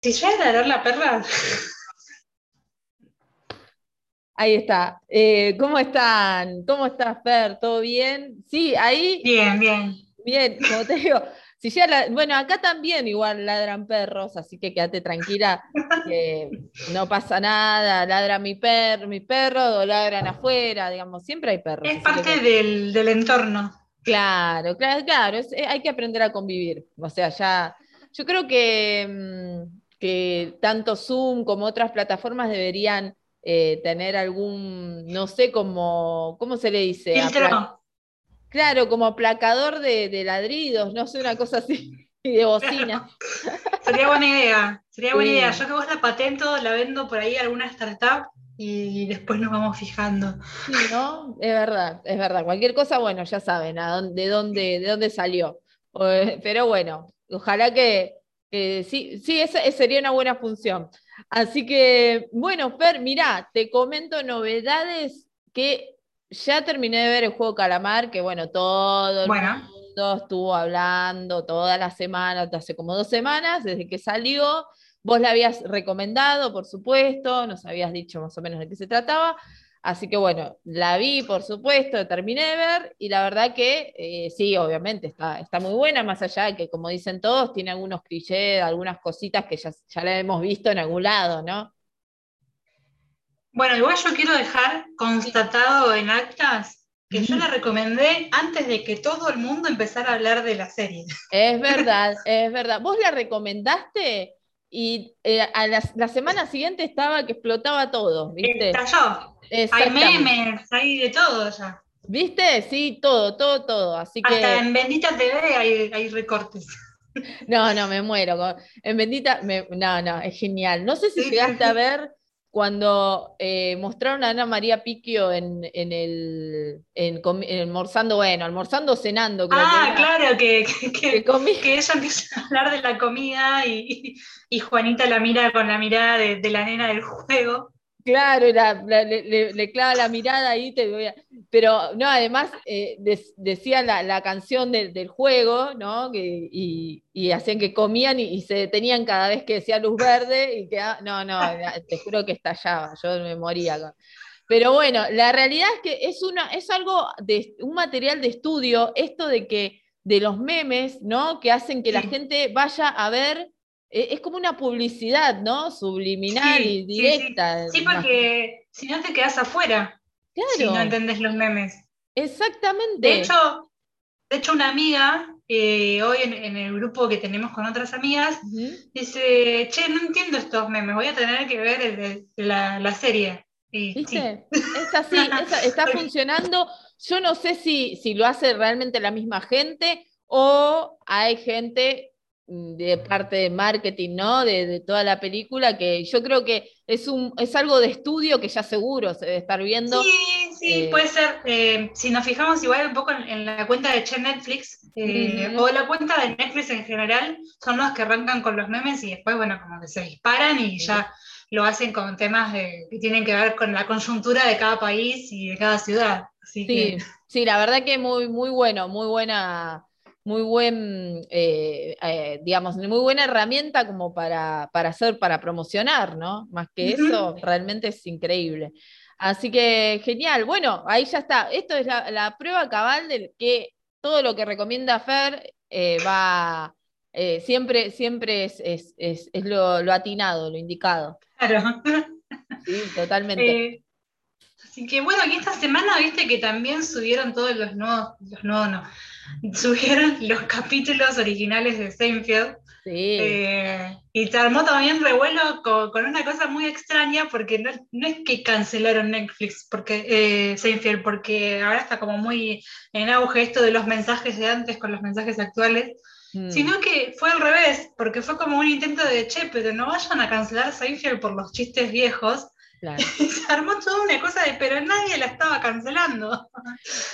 Si llega a ladrar la perra. Ahí está. Eh, ¿Cómo están? ¿Cómo estás, Fer? ¿Todo bien? Sí, ahí. Bien, bien. Bien, como te digo, si ya la- bueno, acá también igual ladran perros, así que quédate tranquila, que no pasa nada, ladra mi perro, mi perro, o ladran afuera, digamos, siempre hay perros. Es que- parte del, del entorno. Claro, claro, claro, es- eh, hay que aprender a convivir. O sea, ya, yo creo que, mm, que tanto Zoom como otras plataformas deberían eh, tener algún, no sé cómo, ¿cómo se le dice? Filtro. Claro, como aplacador de, de ladridos, no sé, una cosa así, de bocina. Sería buena idea. Sería buena Sí. idea. Yo que vos la patento, la vendo por ahí a alguna startup y después nos vamos fijando. Sí, ¿no? Es verdad, es verdad. Cualquier cosa, bueno, ya saben a dónde, de dónde, de dónde salió. Eh, Pero bueno, ojalá que, que sí, sí, esa, esa sería una buena función. Así que, bueno, Fer, mirá, te comento novedades que ya terminé de ver el juego Calamar, que bueno, todo el mundo estuvo hablando toda la semana, hace como dos semanas, desde que salió. Vos la habías recomendado, por supuesto, nos habías dicho más o menos de qué se trataba. Así que bueno, la vi, por supuesto, terminé de ver y la verdad que eh, sí, obviamente está, está muy buena, más allá de que, como dicen todos, tiene algunos clichés, algunas cositas que ya, ya la hemos visto en algún lado, ¿no? Bueno, igual yo quiero dejar constatado en actas que yo la recomendé antes de que todo el mundo empezara a hablar de la serie. Es verdad, es verdad. Vos la recomendaste y eh, a la, la semana siguiente estaba que explotaba todo, ¿viste? Estalló. Hay memes, hay de todo ya. ¿Viste? Sí, todo, todo, todo. Así que. Hasta en Bendita TV hay, hay recortes. No, no, me muero. En Bendita, me- no, no, es genial. No sé si Sí, llegaste a ver cuando eh, mostraron a Ana María Picchio en, en el, en, almorzando, bueno, almorzando cenando, creo Ah, que claro, que, que, que ella empieza a hablar de la comida y, y Juanita la mira con la mirada de, de la nena del juego. Claro, y la- la- le, clava la mirada ahí, te voy a- pero no, además eh, decía la, la canción del, del juego, ¿no? Que- y, y hacían que comían y, y se detenían cada vez que decía luz verde y que, no, no, te juro que estallaba, yo me moría. con- Pero bueno, la realidad es que es, una, es algo de un material de estudio, esto de que de los memes, ¿no? Que hacen que la gente vaya a ver, es como una publicidad, ¿no? Subliminal Sí, y sí, directa. Sí, porque si no te quedas afuera, si no Claro, entendés los memes. exactamente. De hecho, de hecho una amiga, eh, hoy en, en el grupo que tenemos con otras amigas, dice, che, no entiendo estos memes, voy a tener que ver el de- la, la serie. Y sí, ¿Viste? Es así, es- está funcionando. Yo no sé si, si lo hace realmente la misma gente o hay gente de parte de marketing, ¿no? De, de toda la película, que yo creo que es, un, es algo de estudio que ya seguro se debe estar viendo. Sí, sí, Eh, puede ser. eh, si nos fijamos igual un poco en, en la cuenta de Che Netflix, eh, o la cuenta de Netflix en general, son los que arrancan con los memes y después, bueno, como que se disparan y ya lo hacen con temas de- que tienen que ver con la coyuntura de cada país y de cada ciudad. Así Sí, que, sí, la verdad que muy, muy bueno, muy buena, muy buen, eh, eh, digamos, muy buena herramienta como para, para hacer, para promocionar, ¿no? Más que eso, realmente es increíble. Así que genial. Bueno, ahí ya está. Esto es la, la prueba cabal de que todo lo que recomienda Fer eh, va, eh, siempre, siempre es, es, es- es lo, lo atinado, lo indicado. claro. Sí, totalmente. Eh, así que bueno, y esta semana viste que también subieron todos los nuevos, los nuevos no, subieron los capítulos originales de Seinfeld. Sí. Eh, y se armó también revuelo con, con una cosa muy extraña, porque no, no es que cancelaron Netflix, porque eh, Seinfeld, porque ahora está como muy en auge esto de los mensajes de antes con los mensajes actuales, Mm, sino que fue al revés, porque fue como un intento de, che, pero no vayan a cancelar Seinfeld por los chistes viejos. Claro. Se armó toda una cosa de, pero nadie la estaba cancelando.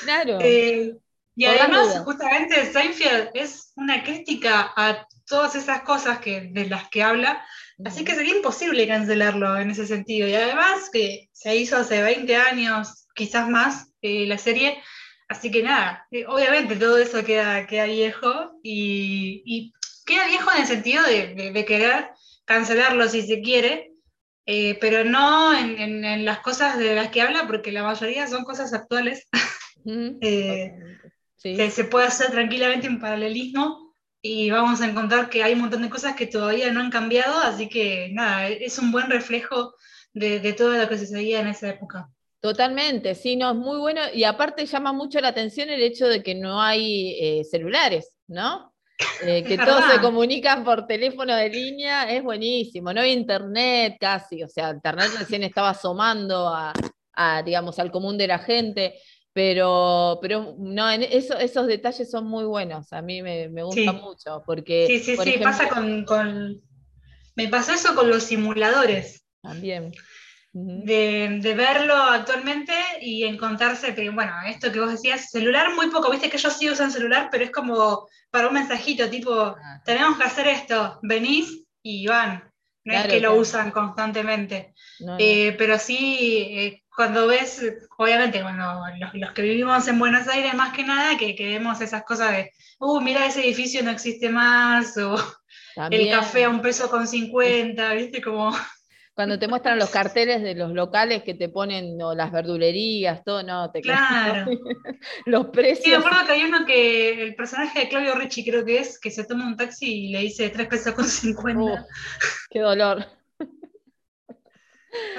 Claro. Eh, y Por además, justamente Seinfeld es una crítica a todas esas cosas que, de las que habla, así que sería imposible cancelarlo en ese sentido. Y además que se hizo hace 20 años, quizás más, eh, la serie, así que nada, eh, obviamente todo eso queda, queda viejo y, y queda viejo en el sentido de, de- de querer cancelarlo si se quiere, eh, pero no en, las cosas de las que habla, porque la mayoría son cosas actuales. Eh, se puede hacer tranquilamente un paralelismo y vamos a encontrar que hay un montón de cosas que todavía no han cambiado, así que nada, es un buen reflejo de, todo lo que se seguía en esa época. Totalmente, sí, no, es muy bueno y aparte llama mucho la atención el hecho de que no hay eh, celulares, ¿no? Eh, que todos se comunican por teléfono de línea, es buenísimo. No hay internet casi, o sea, internet recién estaba asomando a, digamos, al común de la gente, pero, pero no, esos detalles son muy buenos, a mí me, me gusta mucho, porque... Sí, sí, sí, pasa con, con... Me pasó eso con los simuladores. También de, verlo actualmente y encontrarse, que, bueno, esto que vos decías, celular muy poco, viste que ellos sí usan celular, pero es como para un mensajito, tipo, tenemos que hacer esto, venís y van. No es que lo usan constantemente. Eh, pero sí, eh, cuando ves, obviamente, cuando los, que vivimos en Buenos Aires, más que nada, que, que vemos esas cosas de, uh, mira, ese edificio no existe más, o el café a un peso con 50, viste, como cuando te muestran los carteles de los locales que te ponen, o las verdulerías, todo, no, te Claro. los precios. Sí, me acuerdo que hay uno que, el personaje de Claudio Ricci creo que es, que se toma un taxi y le dice 3 pesos con 50. qué dolor.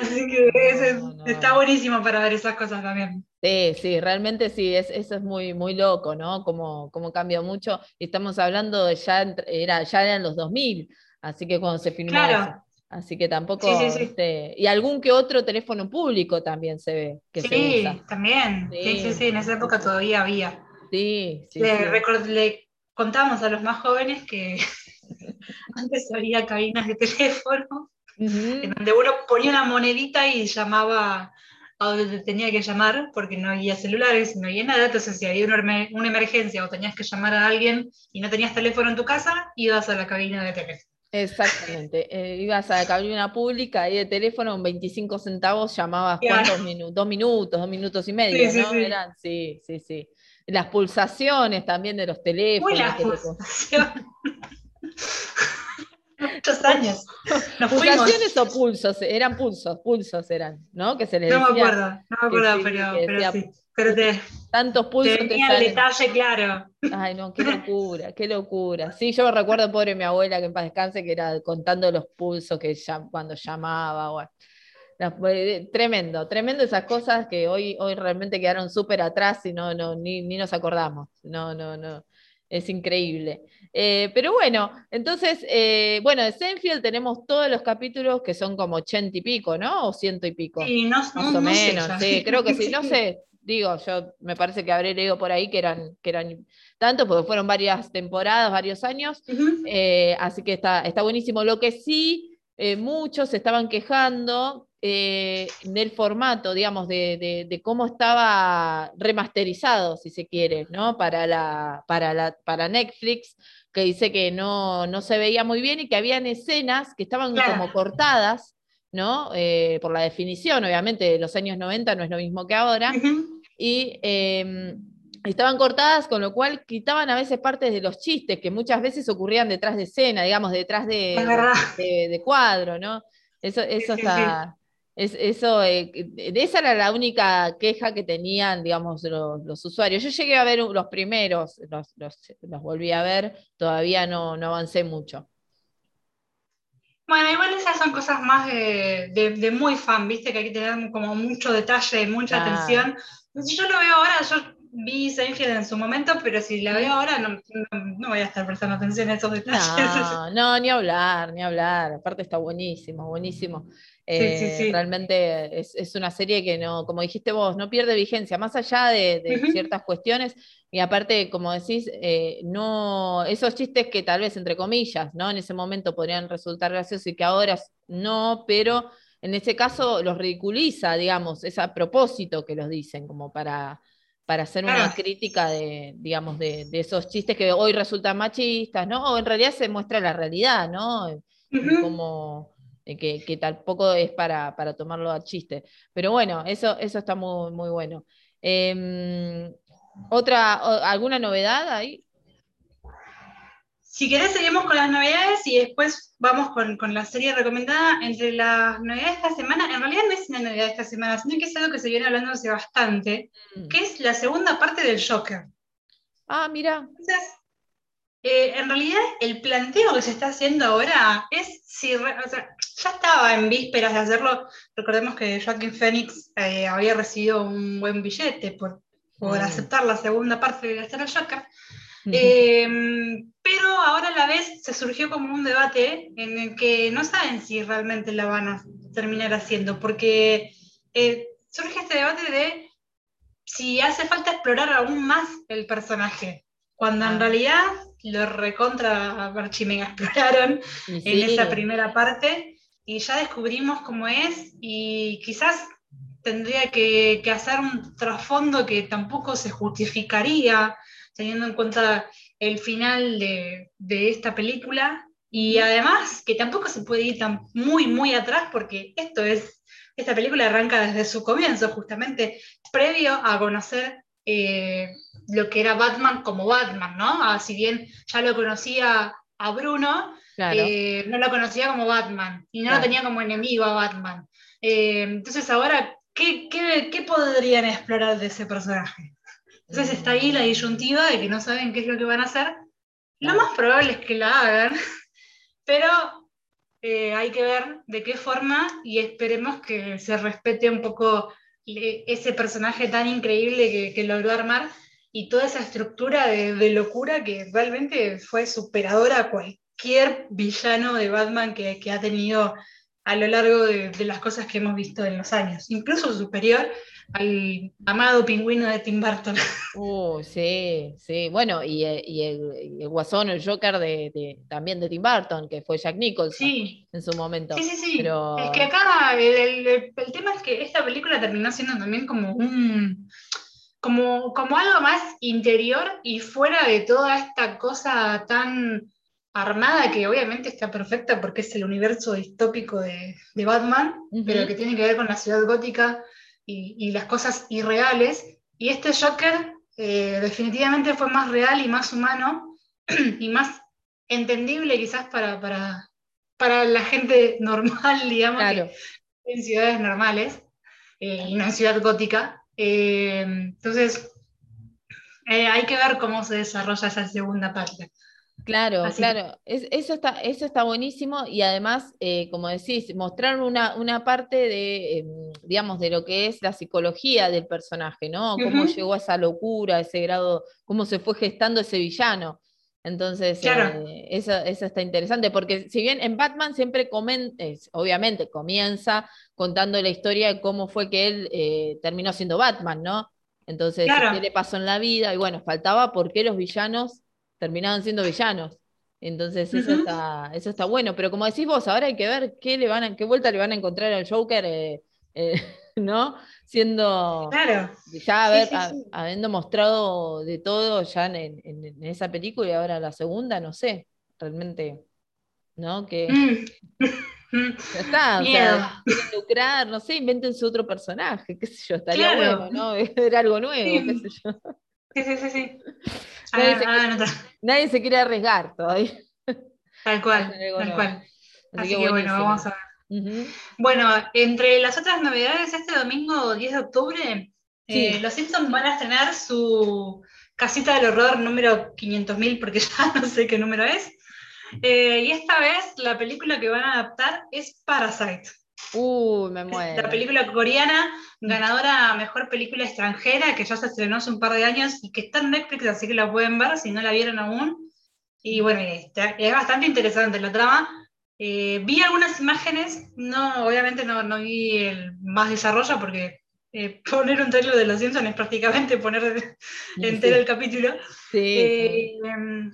Así que está buenísimo para ver esas cosas también. Sí, sí, realmente sí, es, eso es muy, muy loco, ¿no? Como, como cambia mucho. Estamos hablando de ya, era, ya eran los 2000, así que cuando se filmó claro. Así que tampoco. Este, y algún que otro teléfono público también se ve. Que sí, también. Sí. sí. sí, en esa época todavía había. Sí, sí. Le, contamos a los más jóvenes que antes había cabinas de teléfono, en donde uno ponía una monedita y llamaba a donde tenía que llamar, porque no había celulares, no había nada, entonces si había una, una emergencia o tenías que llamar a alguien y no tenías teléfono en tu casa, ibas a la cabina de teléfono. Exactamente. Eh, ibas a la cabina pública ahí de teléfono, en 25 centavos llamabas cuántos minutos, dos minutos, dos minutos y medio, sí, ¿no? Sí, Eran, sí, sí, sí. Las pulsaciones también de los teléfonos. Muchos años. ¿Pulsaciones o pulsos? Eran pulsos, pulsos eran, ¿no? Que se les no me acuerdo, no me acuerdo, pero, pero sí. Pero te, tantos pulsos. Tenía el detalle claro. Ay, no, qué locura, qué locura. Sí, yo me recuerdo, pobre mi abuela, que en paz descanse, que era contando los pulsos que ya, cuando llamaba. Eh, tremendo, tremendo esas cosas que hoy, hoy realmente quedaron súper atrás y no, no, ni, ni, nos acordamos. No, no, no. Es increíble. Eh, pero bueno, entonces, eh, bueno, de Senfield tenemos todos los capítulos que son como ochenta y pico, ¿no? O ciento y pico. Sí, más o menos, sí, creo que sí, no sé, digo, yo me parece que habré leído por ahí que eran, que eran tantos, porque fueron varias temporadas, varios años, eh, así que está, está buenísimo. Lo que sí, eh, muchos se estaban quejando eh, del formato, digamos, de, cómo estaba remasterizado, si se quiere, ¿no? Para, la, para, la, para Netflix, que dice que no, no se veía muy bien y que habían escenas que estaban como cortadas, ¿no? por la definición, obviamente, los años 90 no es lo mismo que ahora, y em, estaban cortadas, con lo cual quitaban a veces partes de los chistes que muchas veces ocurrían detrás de escena, digamos, detrás de, de, cuadro, ¿no? Eso, eso está... Es, eso, eh, esa era la única queja que tenían, digamos, los, usuarios. Yo llegué a ver los primeros, los, los, volví a ver, todavía no, no, avancé mucho. Bueno, igual esas son cosas más de, de, muy fan, viste, que hay que tener como mucho detalle, mucha atención yo lo veo ahora, yo vi Seinfeld en su momento, pero si la veo ahora no, voy a estar prestando atención a esos detalles. No, no, ni hablar, ni hablar. Aparte está buenísimo, buenísimo. Eh, realmente es, una serie que no, como dijiste vos, no pierde vigencia, más allá de, ciertas cuestiones. Y aparte, como decís, eh, no, esos chistes que tal vez, entre comillas, ¿no? En ese momento podrían resultar graciosos y que ahora no, pero en ese caso los ridiculiza, digamos, es a propósito que los dicen, como para, para hacer una crítica de, digamos, de, esos chistes que hoy resultan machistas, ¿no? O en realidad se muestra la realidad, ¿no? Como eh, que, tampoco es para, tomarlo a chiste. Pero bueno, eso, eso está muy, muy bueno. Em, ¿Otra, alguna novedad ahí? Si querés, seguimos con las novedades y después vamos con, la serie recomendada. Entre las novedades de esta semana, en realidad no es una novedad de esta semana, sino que es algo que se viene hablando hace bastante, mm. que es la segunda parte del Joker. Ah, mira. Entonces, eh, en realidad, el planteo que se está haciendo ahora es si. o sea, ya estaba en vísperas de hacerlo. Recordemos que Joaquin Phoenix eh, había recibido un buen billete por, por mm. aceptar la segunda parte de hacer el Joker. Em, pero ahora a la vez se surgió como un debate en el que no saben si realmente la van a terminar haciendo, porque eh, surge este debate de si hace falta explorar aún más el personaje, cuando en ah. realidad lo recontra archimega exploraron en esa primera parte y ya descubrimos cómo es y quizás tendría que, que hacer un trasfondo que tampoco se justificaría teniendo en cuenta el final de, esta película. Y además, que tampoco se puede ir tan muy, muy atrás, porque esto es, esta película arranca desde su comienzo, justamente previo a conocer eh, lo que era Batman como Batman, ¿no? Ah, si bien ya lo conocía a Bruno, eh, no lo conocía como Batman y no lo tenía como enemigo a Batman. Eh, entonces ahora, ¿qué, qué podrían explorar de ese personaje? Entonces está ahí la disyuntiva de que no saben qué es lo que van a hacer. Lo más probable es que la hagan, pero eh, hay que ver de qué forma y esperemos que se respete un poco ese personaje tan increíble que, logró armar y toda esa estructura de, locura que realmente fue superadora a cualquier villano de Batman que, ha tenido a lo largo de, de, las cosas que hemos visto en los años, incluso superior al amado pingüino de Tim Burton. Uh, sí, sí. Bueno, y, eh, el, guasón, el Joker de, también de Tim Burton, que fue Jack Nicholson en su momento. Sí, sí, sí. Es que acá el, tema es que esta película terminó siendo también como un. Como, como algo más interior y fuera de toda esta cosa tan armada que obviamente está perfecta porque es el universo distópico de, Batman, pero que tiene que ver con la ciudad gótica y, las cosas irreales. Y este Joker eh, definitivamente fue más real y más humano y más entendible quizás para, para, para la gente normal, digamos, en ciudades normales eh, y no en ciudad gótica. Eh, entonces, hay que ver cómo se desarrolla esa segunda parte. Claro, claro, eso, está, eso está buenísimo y además, eh, como decís, mostrar una, una parte de, em, digamos, de lo que es la psicología del personaje, ¿no? Cómo llegó a esa locura, a ese grado, cómo se fue gestando ese villano. Entonces, eh, eso, eso, está interesante, porque si bien en Batman siempre comenta, obviamente comienza contando la historia de cómo fue que él eh, terminó siendo Batman, ¿no? Entonces, qué le pasó en la vida, y bueno, faltaba por qué los villanos terminaban siendo villanos. Entonces eso, está, eso está bueno, pero como decís vos, ahora hay que ver qué, le van a, qué vuelta le van a encontrar al Joker, eh, eh, ¿no? Siendo, claro. ya habiendo mostrado de todo ya en, esa película y ahora la segunda, no sé, realmente, ¿no? Que mm. ya está, o sea, lucrar, no sé, invéntense otro personaje, qué sé yo, estaría bueno, ¿no? Ver algo nuevo, qué sé yo. Sí, sí, sí, sí. Ah, nadie, se, quiere arriesgar todavía. Tal cual, tal cual. Así, que, bueno, vamos a ver. Bueno, entre las otras novedades, este domingo 10 de octubre, eh, los Simpsons van a estrenar su casita del horror número 500.000, porque ya no sé qué número es. Eh, y esta vez la película que van a adaptar es Parasite. Uy, me muero. La película coreana, ganadora a mejor película extranjera, que ya se estrenó hace un par de años y que está en Netflix, así que la pueden ver si no la vieron aún. Y bueno, es bastante interesante la trama. Eh, vi algunas imágenes, no, obviamente no, no vi el más desarrollo porque eh, poner un trailer de Los Simpsons es prácticamente poner entero el capítulo. Sí, eh, em,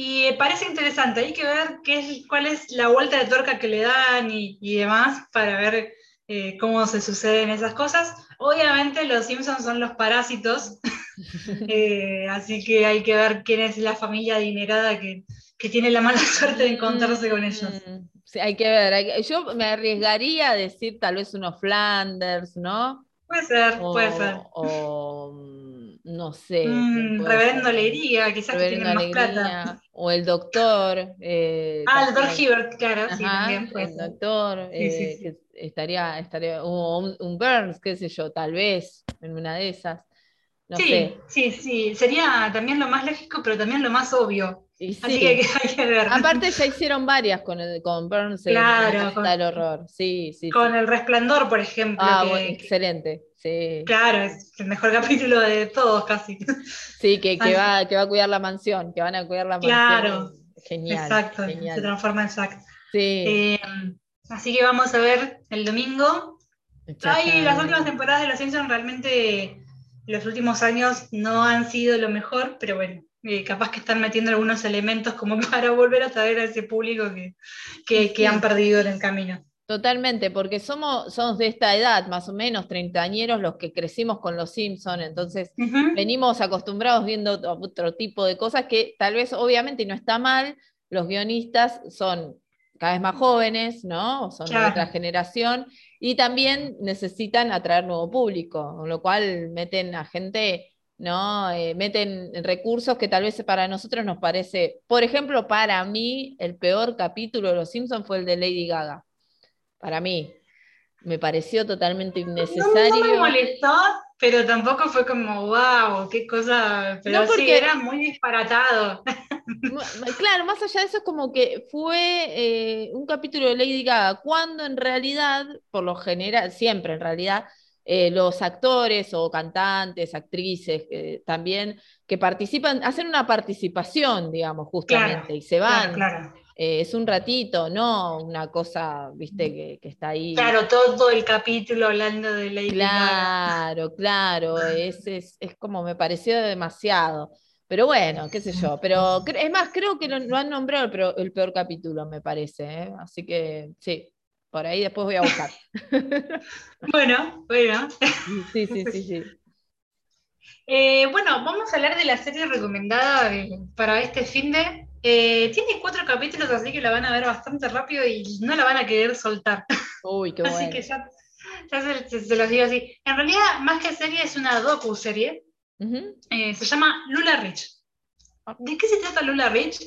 y parece interesante, hay que ver qué es, cuál es la vuelta de tuerca que le dan y, demás para ver eh, cómo se suceden esas cosas. Obviamente los Simpsons son los parásitos, eh, así que hay que ver quién es la familia adinerada que, tiene la mala suerte de encontrarse con ellos. Mm, sí, hay que ver. Yo me arriesgaría a decir tal vez unos Flanders, ¿no? Puede ser, puede ser. O no sé. Mm, reverendo Alegría, quizás que tiene más plata. O el doctor. Eh, ah, el doctor Hibbert, claro, sí, también. el doctor, eh, estaría, estaría o un, Burns, qué sé yo, tal vez, en una de esas. sí, sí, sí, sería también lo más lógico, pero también lo más obvio. Así que hay que ver. Aparte ya hicieron varias con, con Burns claro, con, el horror. Sí, sí, con El Resplandor, por ejemplo. Ah, excelente. Sí. Claro, es el mejor capítulo de todos casi. Sí, que, que va, que va a cuidar la mansión, que van a cuidar la mansión. Claro. Genial. Exacto, se transforma en Zack. Sí. Eh, así que vamos a ver el domingo. Ay, las últimas temporadas de Los Simpsons realmente los últimos años no han sido lo mejor, pero bueno, eh, capaz que están metiendo algunos elementos como para volver a traer a ese público que, que, han perdido en el camino. Totalmente, porque somos, somos de esta edad, más o menos, treintañeros, los que crecimos con los Simpsons, entonces venimos acostumbrados viendo otro tipo de cosas que tal vez, obviamente, y no está mal, los guionistas son cada vez más jóvenes, ¿no? Son de otra generación, y también necesitan atraer nuevo público, con lo cual meten a gente ¿no? Eh, meten recursos que tal vez para nosotros nos parece, por ejemplo, para mí el peor capítulo de Los Simpsons fue el de Lady Gaga. Para mí, me pareció totalmente innecesario. No, me molestó, pero tampoco fue como, wow, qué cosa, pero sí, era muy disparatado. Claro, más allá de eso es como que fue eh, un capítulo de Lady Gaga, cuando en realidad, por lo general, siempre en realidad, eh, los actores o cantantes, actrices también que participan, hacen una participación, digamos, justamente, y se van. Eh, es un ratito, no una cosa, viste, que, está ahí. Claro, todo el capítulo hablando de Lady Claro, claro, es, es, como me pareció demasiado. Pero bueno, qué sé yo. Pero es más, creo que lo, han nombrado el, peor, capítulo, me parece. ¿eh? Así que sí, por ahí después voy a buscar. bueno, bueno. Sí, sí, sí, sí. Eh, bueno, vamos a hablar de la serie recomendada para este fin de. Eh, tiene cuatro capítulos, así que la van a ver bastante rápido y no la van a querer soltar. Uy, qué bueno. Así que ya, se, los digo así. En realidad, más que serie, es una docu-serie. Eh, se llama Lula Rich. ¿De qué se trata Lula Rich?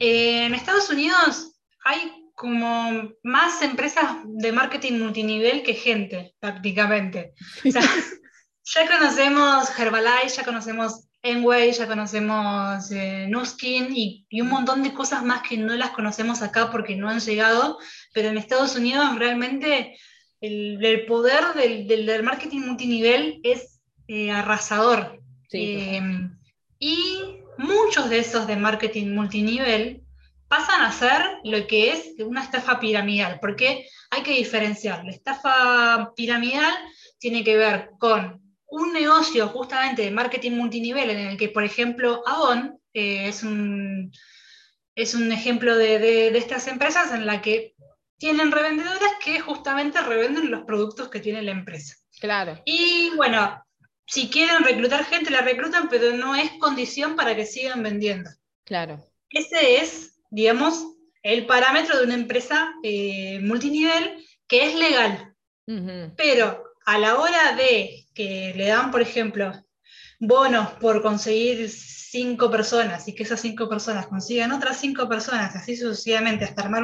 en Estados Unidos hay como más empresas de marketing multinivel que gente, prácticamente. ya conocemos Herbalife, ya conocemos Enway, ya conocemos eh, Nuskin y, un montón de cosas más que no las conocemos acá porque no han llegado, pero en Estados Unidos realmente el, poder del, marketing multinivel es eh, arrasador. Em, y muchos de esos de marketing multinivel pasan a ser lo que es una estafa piramidal, porque hay que diferenciar. La estafa piramidal tiene que ver con un negocio justamente de marketing multinivel en el que, por ejemplo, Avon eh, es, un, es un ejemplo de, estas empresas en la que tienen revendedoras que justamente revenden los productos que tiene la empresa. Claro. Y bueno, si quieren reclutar gente, la reclutan, pero no es condición para que sigan vendiendo. Claro. Ese es digamos, el parámetro de una empresa eh, multinivel que es legal. Pero a la hora de que le dan, por ejemplo, bonos por conseguir cinco personas y que esas cinco personas consigan otras cinco personas, así sucesivamente, hasta armar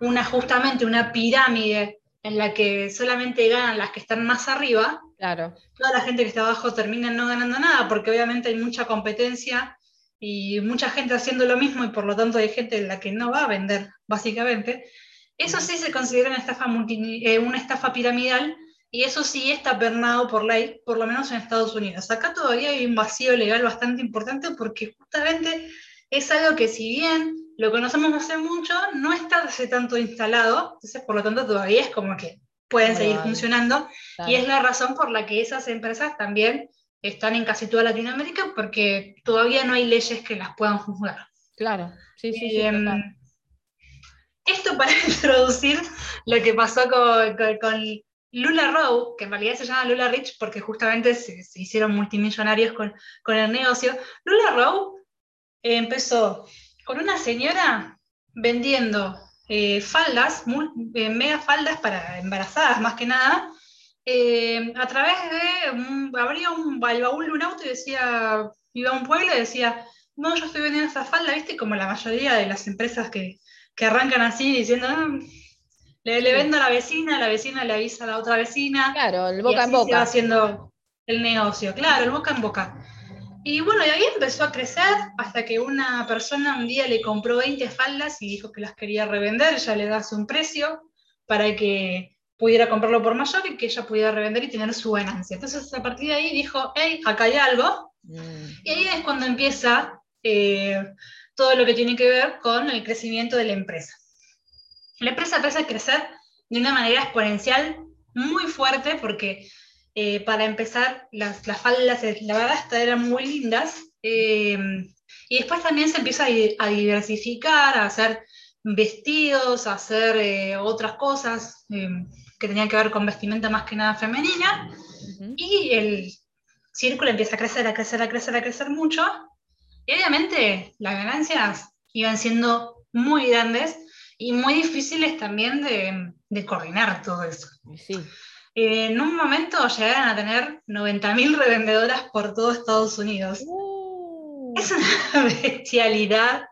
una, justamente una pirámide en la que solamente ganan las que están más arriba, claro. toda la gente que está abajo termina no ganando nada, porque obviamente hay mucha competencia y mucha gente haciendo lo mismo y por lo tanto hay gente en la que no va a vender, básicamente, eso sí se considera una estafa, eh, una estafa piramidal y eso sí está pernado por ley, por lo menos en Estados Unidos. Acá todavía hay un vacío legal bastante importante porque justamente es algo que si bien lo conocemos hace mucho, no está hace tanto instalado, entonces por lo tanto todavía es como que pueden seguir funcionando y es la razón por la que esas empresas también están en casi toda Latinoamérica porque todavía no hay leyes que las puedan juzgar. Claro, sí, sí. Em, esto para introducir lo que pasó con, con, Lula Rowe, que en realidad se llama Lula Rich porque justamente se, hicieron multimillonarios con, con, el negocio. Lula Rowe empezó con una señora vendiendo eh, faldas, eh, mega faldas para embarazadas más que nada, eh, a través de, un, abría un, el baúl de un auto y decía, iba a un pueblo y decía, no, yo estoy vendiendo esa falda, ¿viste? Como la mayoría de las empresas que, arrancan así diciendo, ah, le, vendo a la vecina, la vecina le avisa a la otra vecina. Claro, el boca en boca. Se va haciendo el negocio, claro, el boca en boca. Y bueno, y ahí empezó a crecer hasta que una persona un día le compró 20 faldas y dijo que las quería revender, ya le das un precio para que pudiera comprarlo por mayor y que ella pudiera revender y tener su ganancia. Entonces a partir de ahí dijo, hey, acá hay algo. Mm. Y ahí es cuando empieza eh, todo lo que tiene que ver con el crecimiento de la empresa. La empresa empieza a crecer de una manera exponencial muy fuerte porque eh, para empezar las, las, faldas, la verdad, eran muy lindas. Eh, y después también se empieza a, diversificar, a hacer vestidos, a hacer otras cosas que tenían que ver con vestimenta más que nada femenina. Y el círculo empieza a crecer, a crecer, a crecer, a crecer mucho. Y obviamente las ganancias iban siendo muy grandes y muy difíciles también de, coordinar todo eso. en un momento llegaron a tener 90.000 revendedoras por todo Estados Unidos. Uh. Es una bestialidad.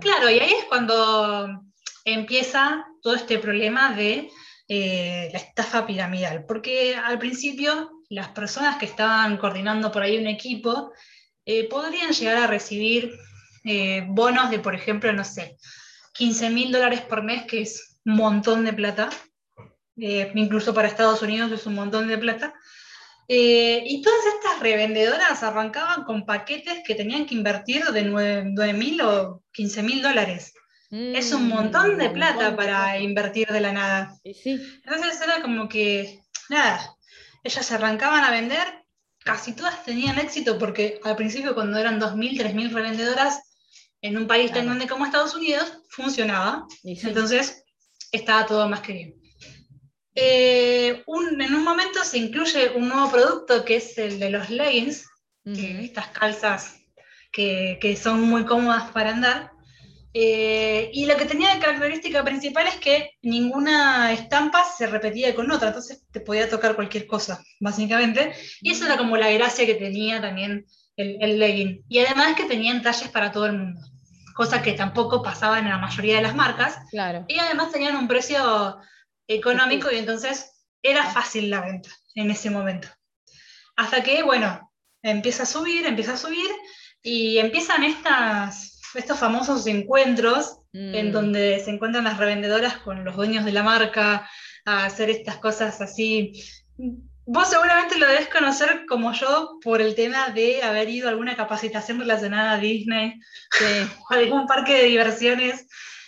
Claro, y ahí es cuando empieza todo este problema de eh, la estafa piramidal, porque al principio las personas que estaban coordinando por ahí un equipo eh, podrían llegar a recibir eh, bonos de, por ejemplo, no sé, 15 mil dólares por mes, que es un montón de plata, incluso para Estados Unidos es un montón de plata. y todas estas revendedoras arrancaban con paquetes que tenían que invertir de 9 mil o 15 mil dólares. Es un montón de plata para invertir de la nada. Entonces era como que, nada, ellas se arrancaban a vender casi todas tenían éxito porque al principio cuando eran 2.000, 3.000 revendedoras en un país tan grande como Estados Unidos, funcionaba. Entonces estaba todo más que bien. Eh, en un momento se incluye un nuevo producto que es el de los leggings, estas calzas que, que, son muy cómodas para andar. Eh, y lo que tenía de característica principal es que ninguna estampa se repetía con otra, entonces te podía tocar cualquier cosa, básicamente. Y eso era como la gracia que tenía también el, legging. Y además que tenían talles para todo el mundo, cosa que tampoco pasaba en la mayoría de las marcas. Claro. Y además tenían un precio económico y entonces era fácil la venta en ese momento. Hasta que, bueno, empieza a subir, empieza a subir y empiezan estas estos famosos encuentros en mm. donde se encuentran las revendedoras con los dueños de la marca a hacer estas cosas así. Vos seguramente lo debes conocer como yo por el tema de haber ido a alguna capacitación relacionada a Disney o algún parque de diversiones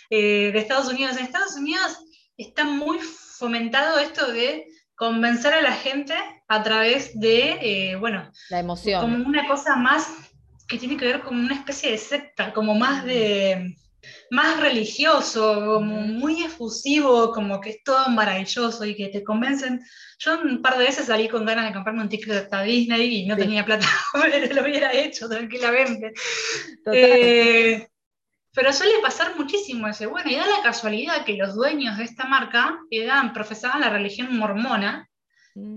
eh, de Estados Unidos. En Estados Unidos está muy fomentado esto de convencer a la gente a través de, eh, bueno, la emoción. Como una cosa más que tiene que ver con una especie de secta, como más de más religioso, como muy efusivo, como que es todo maravilloso y que te convencen. Yo un par de veces salí con ganas de comprarme un ticket a Disney y no tenía plata, lo hubiera hecho tranquilamente. Eh, pero suele pasar muchísimo ese. Bueno, y da la casualidad que los dueños de esta marca eran, profesaban la religión mormona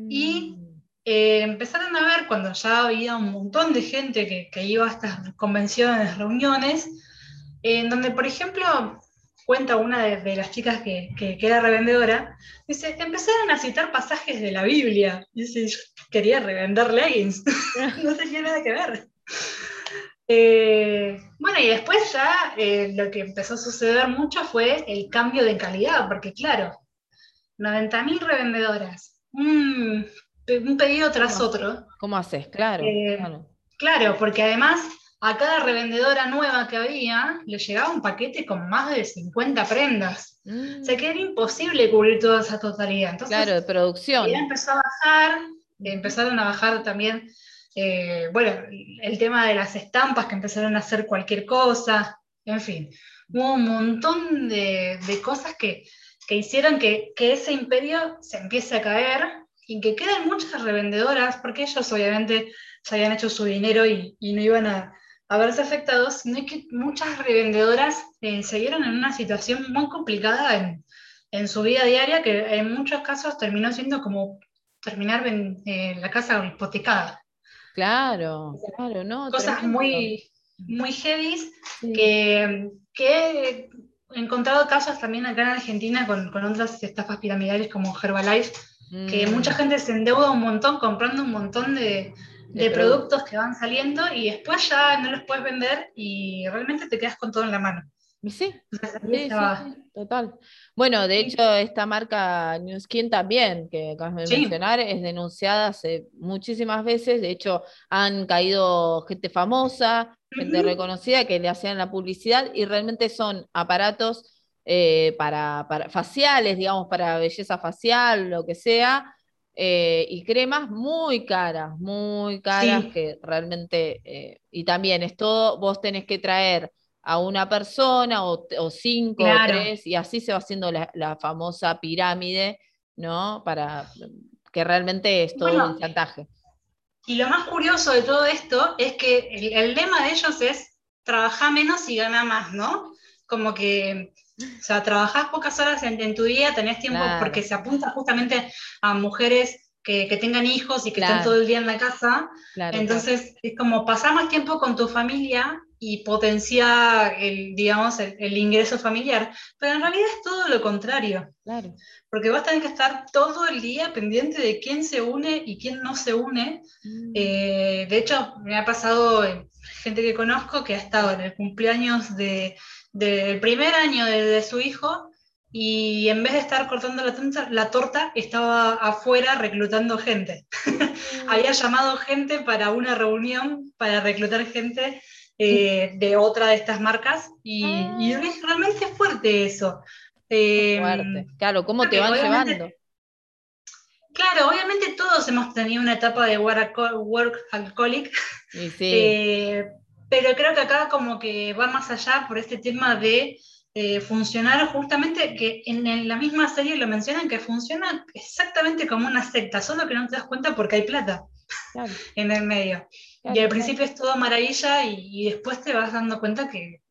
y mm. Eh, empezaron a ver cuando ya había un montón de gente que, iba a estas convenciones, reuniones, en donde, por ejemplo, cuenta una de, las chicas que, era revendedora, dice, empezaron a citar pasajes de la Biblia. Dice, yo quería revender leggings, no tenía nada que ver. Eh, bueno, y después ya eh, lo que empezó a suceder mucho fue el cambio de calidad, porque claro, 90.000 revendedoras, un pedido tras otro. ¿Cómo haces? Eh, claro, claro. porque además a cada revendedora nueva que había le llegaba un paquete con más de 50 prendas. O sea que era imposible cubrir toda esa totalidad. Entonces, claro, de producción. Ya empezó a bajar, empezaron a bajar también, eh, bueno, el tema de las estampas que empezaron a hacer cualquier cosa, en fin, hubo un montón de, cosas que, hicieron que, que, ese imperio se empiece a caer y que quedan muchas revendedoras, porque ellos obviamente se habían hecho su dinero y, no iban a, verse afectados, sino que muchas revendedoras eh, se vieron en una situación muy complicada en, su vida diaria, que en muchos casos terminó siendo como terminar en la casa hipotecada. Claro, claro, ¿no? Cosas muy, muy heavy que, he encontrado casos también acá en Argentina con, otras estafas piramidales como Herbalife, que mm. mucha gente se endeuda un montón comprando un montón de, productos que van saliendo y después ya no los puedes vender y realmente te quedas con todo en la mano. Sí, sí, total. Bueno, de hecho, esta marca New Skin también, que acabas de mencionar, es denunciada hace muchísimas veces. De hecho, han caído gente famosa, gente reconocida que le hacían la publicidad y realmente son aparatos eh, para, faciales, digamos, para belleza facial, lo que sea, eh, y cremas muy caras, muy caras, que realmente, eh, y también es todo, vos tenés que traer a una persona o, cinco o tres, y así se va haciendo la, famosa pirámide, ¿no? Para que realmente es todo un chantaje. Y lo más curioso de todo esto es que el, lema de ellos es trabajar menos y gana más, ¿no? Como que, o sea, trabajás pocas horas en, tu día, tenés tiempo, porque se apunta justamente a mujeres que, tengan hijos y que estén todo el día en la casa. Entonces, es como pasar más tiempo con tu familia y potencia el, digamos, el, ingreso familiar. Pero en realidad es todo lo contrario. Claro. Porque vas a tener que estar todo el día pendiente de quién se une y quién no se une. Mm. Eh, de hecho, me ha pasado eh, gente que conozco que ha estado en el cumpleaños del de, primer año de, su hijo y en vez de estar cortando la torta, la torta estaba afuera reclutando gente. Había llamado gente para una reunión para reclutar gente eh, de otra de estas marcas y, ah. es realmente fuerte eso. Eh, fuerte. Claro, ¿cómo te van llevando? Claro, obviamente todos hemos tenido una etapa de work alcoholic, eh, pero creo que acá como que va más allá por este tema de funcionar justamente, que en, la misma serie lo mencionan, que funciona exactamente como una secta, solo que no te das cuenta porque hay plata en el medio y al principio es todo maravilla y, después te vas dando cuenta que,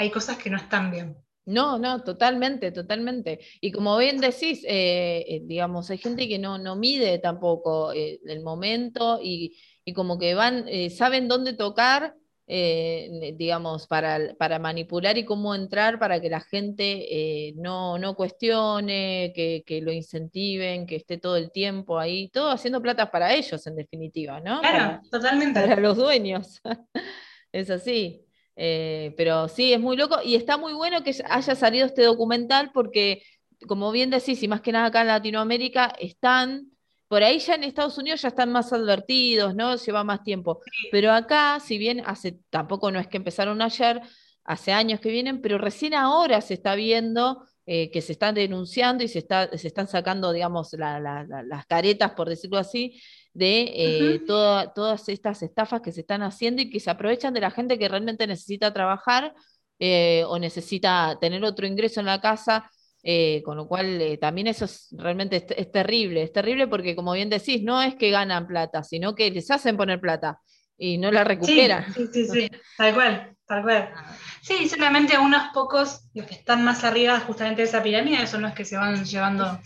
hay cosas que no están bien. No, no, totalmente, totalmente. Y como bien decís, eh, eh, digamos, hay gente que no, no mide tampoco eh, el momento y, y, como que van, saben dónde tocar eh, digamos, para, para, manipular y cómo entrar para que la gente eh, no, no, cuestione, que, que, lo incentiven, que esté todo el tiempo ahí, todo haciendo plata para ellos, en definitiva, ¿no? Claro, totalmente. Para los dueños. es así. Eh, pero sí, es muy loco y está muy bueno que haya salido este documental porque, como bien decís, y más que nada acá en Latinoamérica, están por ahí ya en Estados Unidos ya están más advertidos, ¿no? Lleva más tiempo. Pero acá, si bien hace, tampoco no es que empezaron ayer, hace años que vienen, pero recién ahora se está viendo eh, que se están denunciando y se, está, se están sacando, digamos, las caretas, por decirlo así, de eh, todas estas estafas que se están haciendo y que se aprovechan de la gente que realmente necesita trabajar eh, o necesita tener otro ingreso en la casa eh, con lo cual eh, también eso es realmente es, terrible, es terrible porque como bien decís, no es que ganan plata, sino que les hacen poner plata y no la recuperan. Sí, sí, sí, tal cual, tal cual. Ah. Sí, solamente unos pocos, los que están más arriba justamente de esa pirámide, son los que se van llevando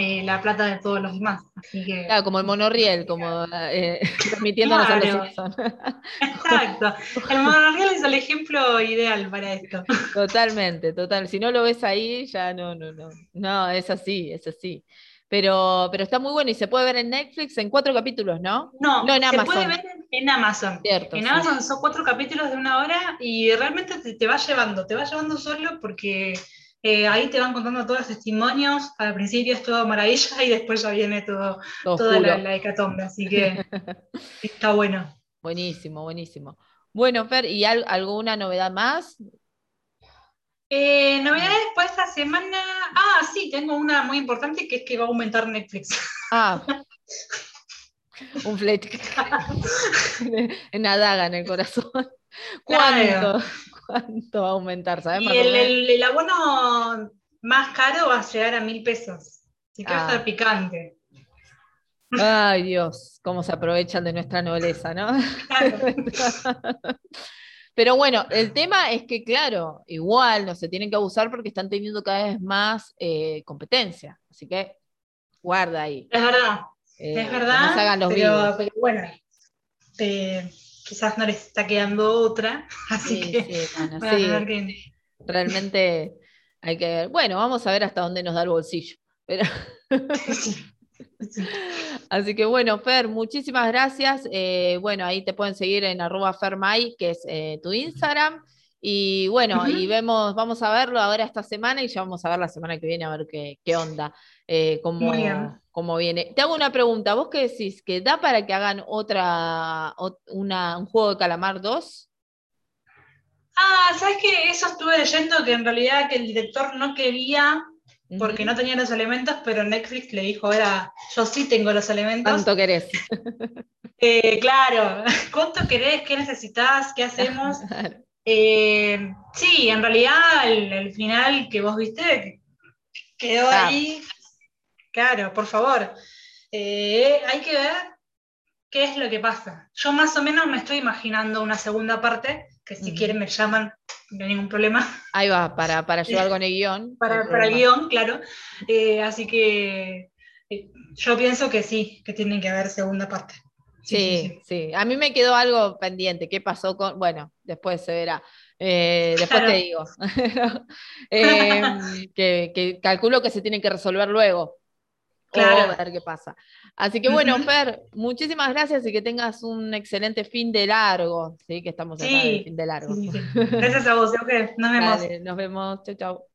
eh, la plata de todos los demás. Claro, como el monorriel, como eh, transmitiéndonos a los Exacto. El monorriel es el ejemplo ideal para esto. Totalmente, total. Si no lo ves ahí, ya no, no, no. No, es así, es así. Pero, pero está muy bueno y se puede ver en Netflix en cuatro capítulos, ¿no? No, en Amazon. Se puede ver en Amazon. en Amazon son cuatro capítulos de una hora y realmente te, te va llevando, te va llevando solo porque eh, ahí te van contando todos los testimonios. Al principio es todo maravilla y después ya viene todo, toda la, hecatombe. Así que está bueno. Buenísimo, buenísimo. Bueno, Fer, ¿y alguna novedad más? Eh, novedades para esta semana. Ah, sí, tengo una muy importante que es que va a aumentar Netflix. Ah. Un flete. una daga en el corazón. ¿Cuánto? ¿Cuánto va a aumentar? Y el, abono más caro va a llegar a mil pesos. Así que va a estar ah. picante. Ay, Dios, cómo se aprovechan de nuestra nobleza, ¿no? Pero bueno, el tema es que, claro, igual no se tienen que abusar porque están teniendo cada vez más eh, competencia. Así que guarda ahí. Es verdad. es eh, verdad, pero, bueno, quizás no les está quedando otra, así que, realmente hay que ver. Bueno, vamos a ver hasta dónde nos da el bolsillo. Pero... Así que bueno, Fer, muchísimas gracias. Eh, bueno, ahí te pueden seguir en arroba fermay, que es eh, tu Instagram. Y bueno, y vemos, vamos a verlo ahora esta semana y ya vamos a ver la semana que viene a ver qué, qué onda, eh, cómo, viene. Te hago una pregunta, ¿vos qué decís? ¿Que da para que hagan otra, una, un juego de calamar 2? Ah, ¿sabes qué? Eso estuve leyendo que en realidad que el director no quería porque no tenía los elementos, pero Netflix le dijo, era, yo sí tengo los elementos. ¿Cuánto querés? Eh, claro, ¿cuánto querés? ¿Qué necesitas? ¿Qué hacemos? Eh, sí, en realidad el, final que vos viste quedó ah. ahí. Claro, por favor. Eh, hay que ver qué es lo que pasa. Yo más o menos me estoy imaginando una segunda parte, que si quieren me llaman, no hay ningún problema. Ahí va, para, para ayudar con el guion. Para, para el guion, claro. Eh, así que yo pienso que sí, que tiene que haber segunda parte. Sí, sí, A mí me quedó algo pendiente. ¿Qué pasó con.? Bueno, después se verá. Eh, después te digo. Em, que, calculo que se tiene que resolver luego. Claro. a ver qué pasa. Así que bueno, Fer, muchísimas gracias y que tengas un excelente fin de largo. Sí, que estamos acá en fin de largo. Gracias a vos, Nos vemos. nos vemos. Chau, chau.